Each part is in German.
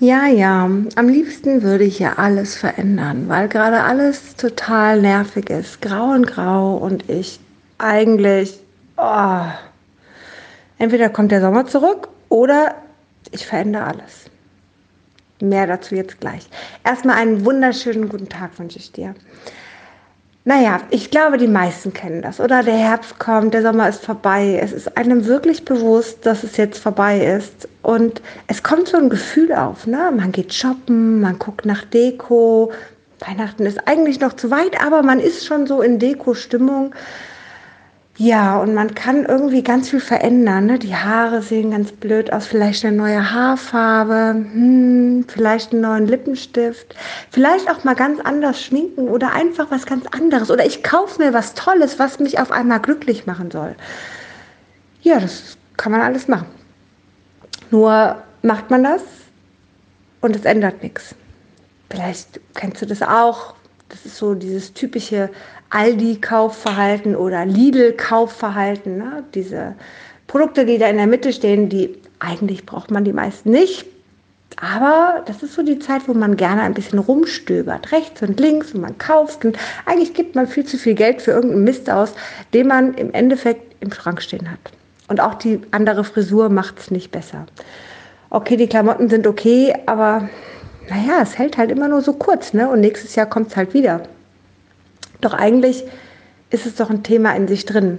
Ja, ja, am liebsten würde ich ja alles verändern, weil gerade alles total nervig ist, grau und grau und ich eigentlich, oh, entweder kommt der Sommer zurück oder ich verändere alles. Mehr dazu jetzt gleich. Erstmal einen wunderschönen guten Tag wünsche ich dir. Naja, ich glaube, die meisten kennen das, oder? Der Herbst kommt, der Sommer ist vorbei. Es ist einem wirklich bewusst, dass es jetzt vorbei ist. Und es kommt so ein Gefühl auf, ne? Man geht shoppen, man guckt nach Deko. Weihnachten ist eigentlich noch zu weit, aber man ist schon so in Deko-Stimmung. Ja, und man kann irgendwie ganz viel verändern. Ne? Die Haare sehen ganz blöd aus, vielleicht eine neue Haarfarbe, hm, vielleicht einen neuen Lippenstift, vielleicht auch mal ganz anders schminken oder einfach was ganz anderes. Oder ich kaufe mir was Tolles, was mich auf einmal glücklich machen soll. Ja, das kann man alles machen. Nur macht man das und es ändert nichts. Vielleicht kennst du das auch. Das ist so dieses typische Aldi-Kaufverhalten oder Lidl-Kaufverhalten. Ne? Diese Produkte, die da in der Mitte stehen, die eigentlich braucht man die meisten nicht. Aber das ist so die Zeit, wo man gerne ein bisschen rumstöbert, rechts und links und man kauft und eigentlich gibt man viel zu viel Geld für irgendeinen Mist aus, den man im Endeffekt im Schrank stehen hat. Und auch die andere Frisur macht es nicht besser. Okay, die Klamotten sind okay, aber naja, es hält halt immer nur so kurz, ne? Und nächstes Jahr kommt es halt wieder. Doch eigentlich ist es doch ein Thema in sich drin.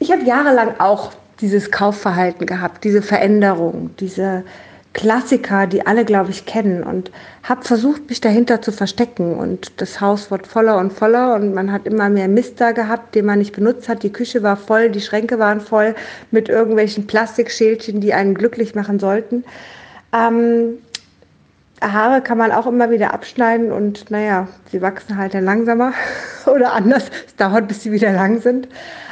Ich habe jahrelang auch dieses Kaufverhalten gehabt, diese Veränderung, diese Klassiker, die alle, glaube ich, kennen und habe versucht, mich dahinter zu verstecken. Und das Haus wird voller und voller und man hat immer mehr Mist da gehabt, den man nicht benutzt hat. Die Küche war voll, die Schränke waren voll mit irgendwelchen Plastikschälchen, die einen glücklich machen sollten. Ähm, Haare kann man auch immer wieder abschneiden und naja, sie wachsen halt dann langsamer oder anders. Es dauert, bis sie wieder lang sind.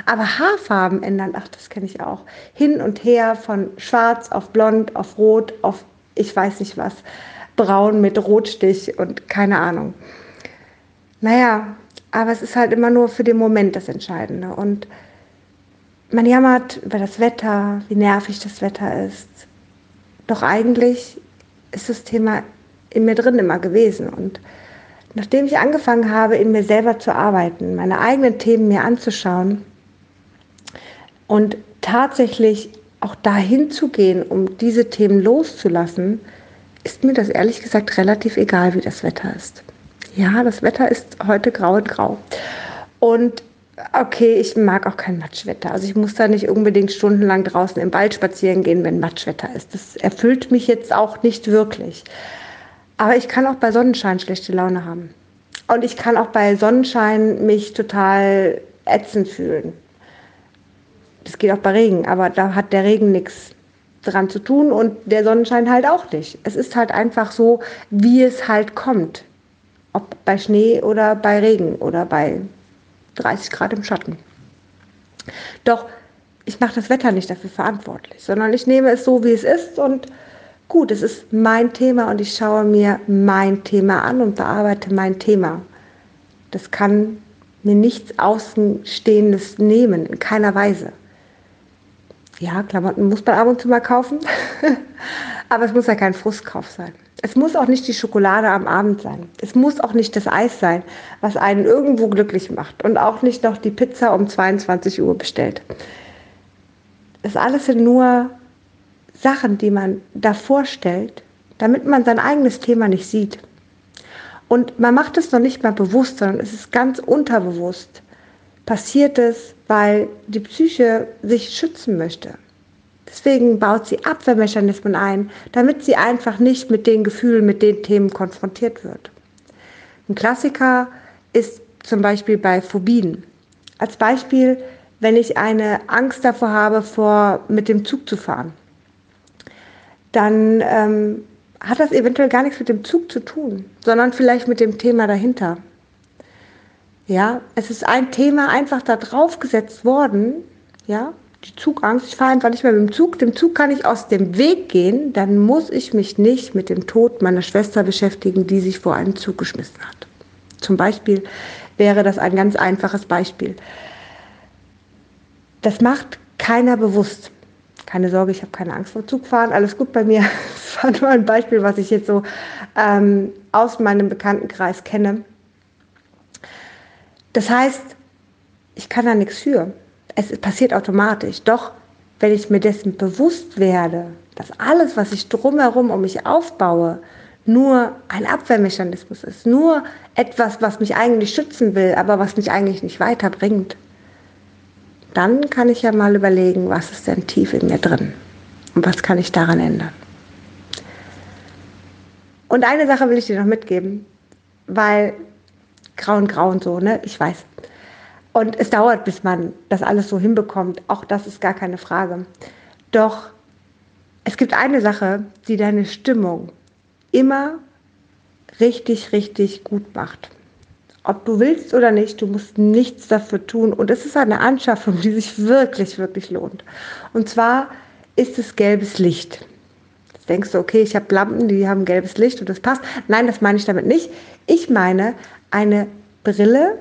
Aber Haarfarben ändern, ach, das kenne ich auch. Hin und her von schwarz auf blond, auf rot, auf ich weiß nicht was, braun mit Rotstich und keine Ahnung. Naja, aber es ist halt immer nur für den Moment das Entscheidende. Und man jammert über das Wetter, wie nervig das Wetter ist. Doch eigentlich ist das Thema in mir drin immer gewesen. Und nachdem ich angefangen habe, in mir selber zu arbeiten, meine eigenen Themen mir anzuschauen und tatsächlich auch dahin zu gehen, um diese Themen loszulassen, ist mir das ehrlich gesagt relativ egal, wie das Wetter ist. Ja, das Wetter ist heute grau und grau. Und okay, ich mag auch kein Matschwetter. Also ich muss da nicht unbedingt stundenlang draußen im Wald spazieren gehen, wenn Matschwetter ist. Das erfüllt mich jetzt auch nicht wirklich. Aber ich kann auch bei Sonnenschein schlechte Laune haben. Und ich kann auch bei Sonnenschein mich total ätzend fühlen. Das geht auch bei Regen, aber da hat der Regen nichts dran zu tun und der Sonnenschein halt auch nicht. Es ist halt einfach so, wie es halt kommt. Ob bei Schnee oder bei Regen oder bei 30 Grad im Schatten. Doch ich mache das Wetter nicht dafür verantwortlich, sondern ich nehme es so, wie es ist und gut, es ist mein Thema und ich schaue mir mein Thema an und bearbeite mein Thema. Das kann mir nichts Außenstehendes nehmen, in keiner Weise. Ja, Klamotten muss man ab und zu mal kaufen, aber es muss ja kein Frustkauf sein. Es muss auch nicht die Schokolade am Abend sein. Es muss auch nicht das Eis sein, was einen irgendwo glücklich macht und auch nicht noch die Pizza um 22 Uhr bestellt. Das alles sind nur Sachen, die man davor stellt, damit man sein eigenes Thema nicht sieht. Und man macht es noch nicht mal bewusst, sondern es ist ganz unterbewusst. Passiert es, weil die Psyche sich schützen möchte. Deswegen baut sie Abwehrmechanismen ein, damit sie einfach nicht mit den Gefühlen, mit den Themen konfrontiert wird. Ein Klassiker ist zum Beispiel bei Phobien. Als Beispiel, wenn ich eine Angst davor habe, vor, mit dem Zug zu fahren dann ähm, hat das eventuell gar nichts mit dem Zug zu tun, sondern vielleicht mit dem Thema dahinter. Ja, es ist ein Thema einfach da drauf gesetzt worden, ja, die Zugangst, ich fahre einfach nicht mehr mit dem Zug, dem Zug kann ich aus dem Weg gehen, dann muss ich mich nicht mit dem Tod meiner Schwester beschäftigen, die sich vor einen Zug geschmissen hat. Zum Beispiel wäre das ein ganz einfaches Beispiel. Das macht keiner bewusst keine Sorge, ich habe keine Angst vor Zugfahren, alles gut bei mir. Das war nur ein Beispiel, was ich jetzt so ähm, aus meinem Bekanntenkreis kenne. Das heißt, ich kann da nichts für. Es passiert automatisch. Doch wenn ich mir dessen bewusst werde, dass alles, was ich drumherum um mich aufbaue, nur ein Abwehrmechanismus ist, nur etwas, was mich eigentlich schützen will, aber was mich eigentlich nicht weiterbringt, dann kann ich ja mal überlegen, was ist denn tief in mir drin und was kann ich daran ändern. Und eine Sache will ich dir noch mitgeben, weil grau und grau und so, ne? Ich weiß. Und es dauert, bis man das alles so hinbekommt. Auch das ist gar keine Frage. Doch es gibt eine Sache, die deine Stimmung immer richtig, richtig gut macht. Ob du willst oder nicht, du musst nichts dafür tun. Und es ist eine Anschaffung, die sich wirklich, wirklich lohnt. Und zwar ist es gelbes Licht. Jetzt denkst du, okay, ich habe Lampen, die haben gelbes Licht und das passt. Nein, das meine ich damit nicht. Ich meine eine Brille,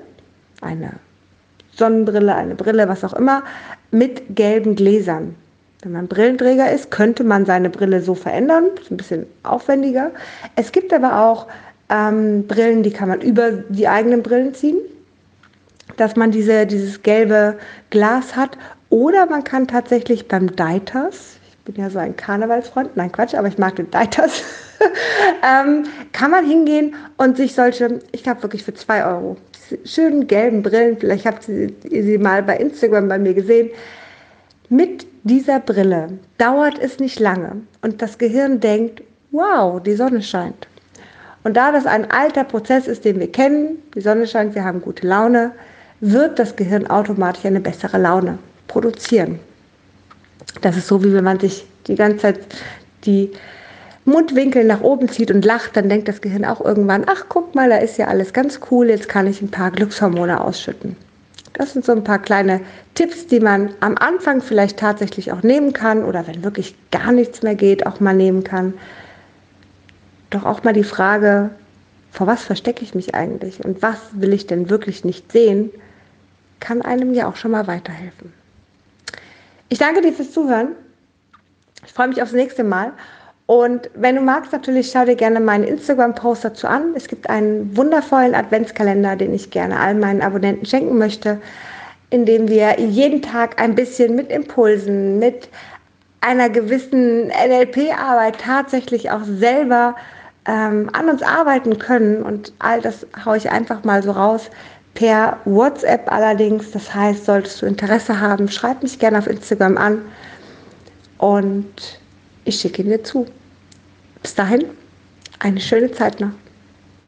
eine Sonnenbrille, eine Brille, was auch immer, mit gelben Gläsern. Wenn man Brillenträger ist, könnte man seine Brille so verändern, ist ein bisschen aufwendiger. Es gibt aber auch ähm, Brillen, die kann man über die eigenen Brillen ziehen, dass man diese, dieses gelbe Glas hat. Oder man kann tatsächlich beim Deiters, ich bin ja so ein Karnevalsfreund, nein Quatsch, aber ich mag den Deiters, ähm, kann man hingehen und sich solche, ich glaube wirklich für zwei Euro, schönen gelben Brillen, vielleicht habt ihr sie mal bei Instagram bei mir gesehen, mit dieser Brille dauert es nicht lange und das Gehirn denkt, wow, die Sonne scheint. Und da das ein alter Prozess ist, den wir kennen, die Sonne scheint, wir haben gute Laune, wird das Gehirn automatisch eine bessere Laune produzieren. Das ist so, wie wenn man sich die ganze Zeit die Mundwinkel nach oben zieht und lacht, dann denkt das Gehirn auch irgendwann, ach guck mal, da ist ja alles ganz cool, jetzt kann ich ein paar Glückshormone ausschütten. Das sind so ein paar kleine Tipps, die man am Anfang vielleicht tatsächlich auch nehmen kann oder wenn wirklich gar nichts mehr geht, auch mal nehmen kann. Doch auch mal die Frage, vor was verstecke ich mich eigentlich und was will ich denn wirklich nicht sehen, kann einem ja auch schon mal weiterhelfen. Ich danke dir fürs Zuhören. Ich freue mich aufs nächste Mal. Und wenn du magst, natürlich schau dir gerne meinen Instagram-Post dazu an. Es gibt einen wundervollen Adventskalender, den ich gerne all meinen Abonnenten schenken möchte, in dem wir jeden Tag ein bisschen mit Impulsen, mit einer gewissen NLP-Arbeit tatsächlich auch selber ähm, an uns arbeiten können. Und all das haue ich einfach mal so raus. Per WhatsApp allerdings. Das heißt, solltest du Interesse haben, schreib mich gerne auf Instagram an und ich schicke ihn dir zu. Bis dahin, eine schöne Zeit noch.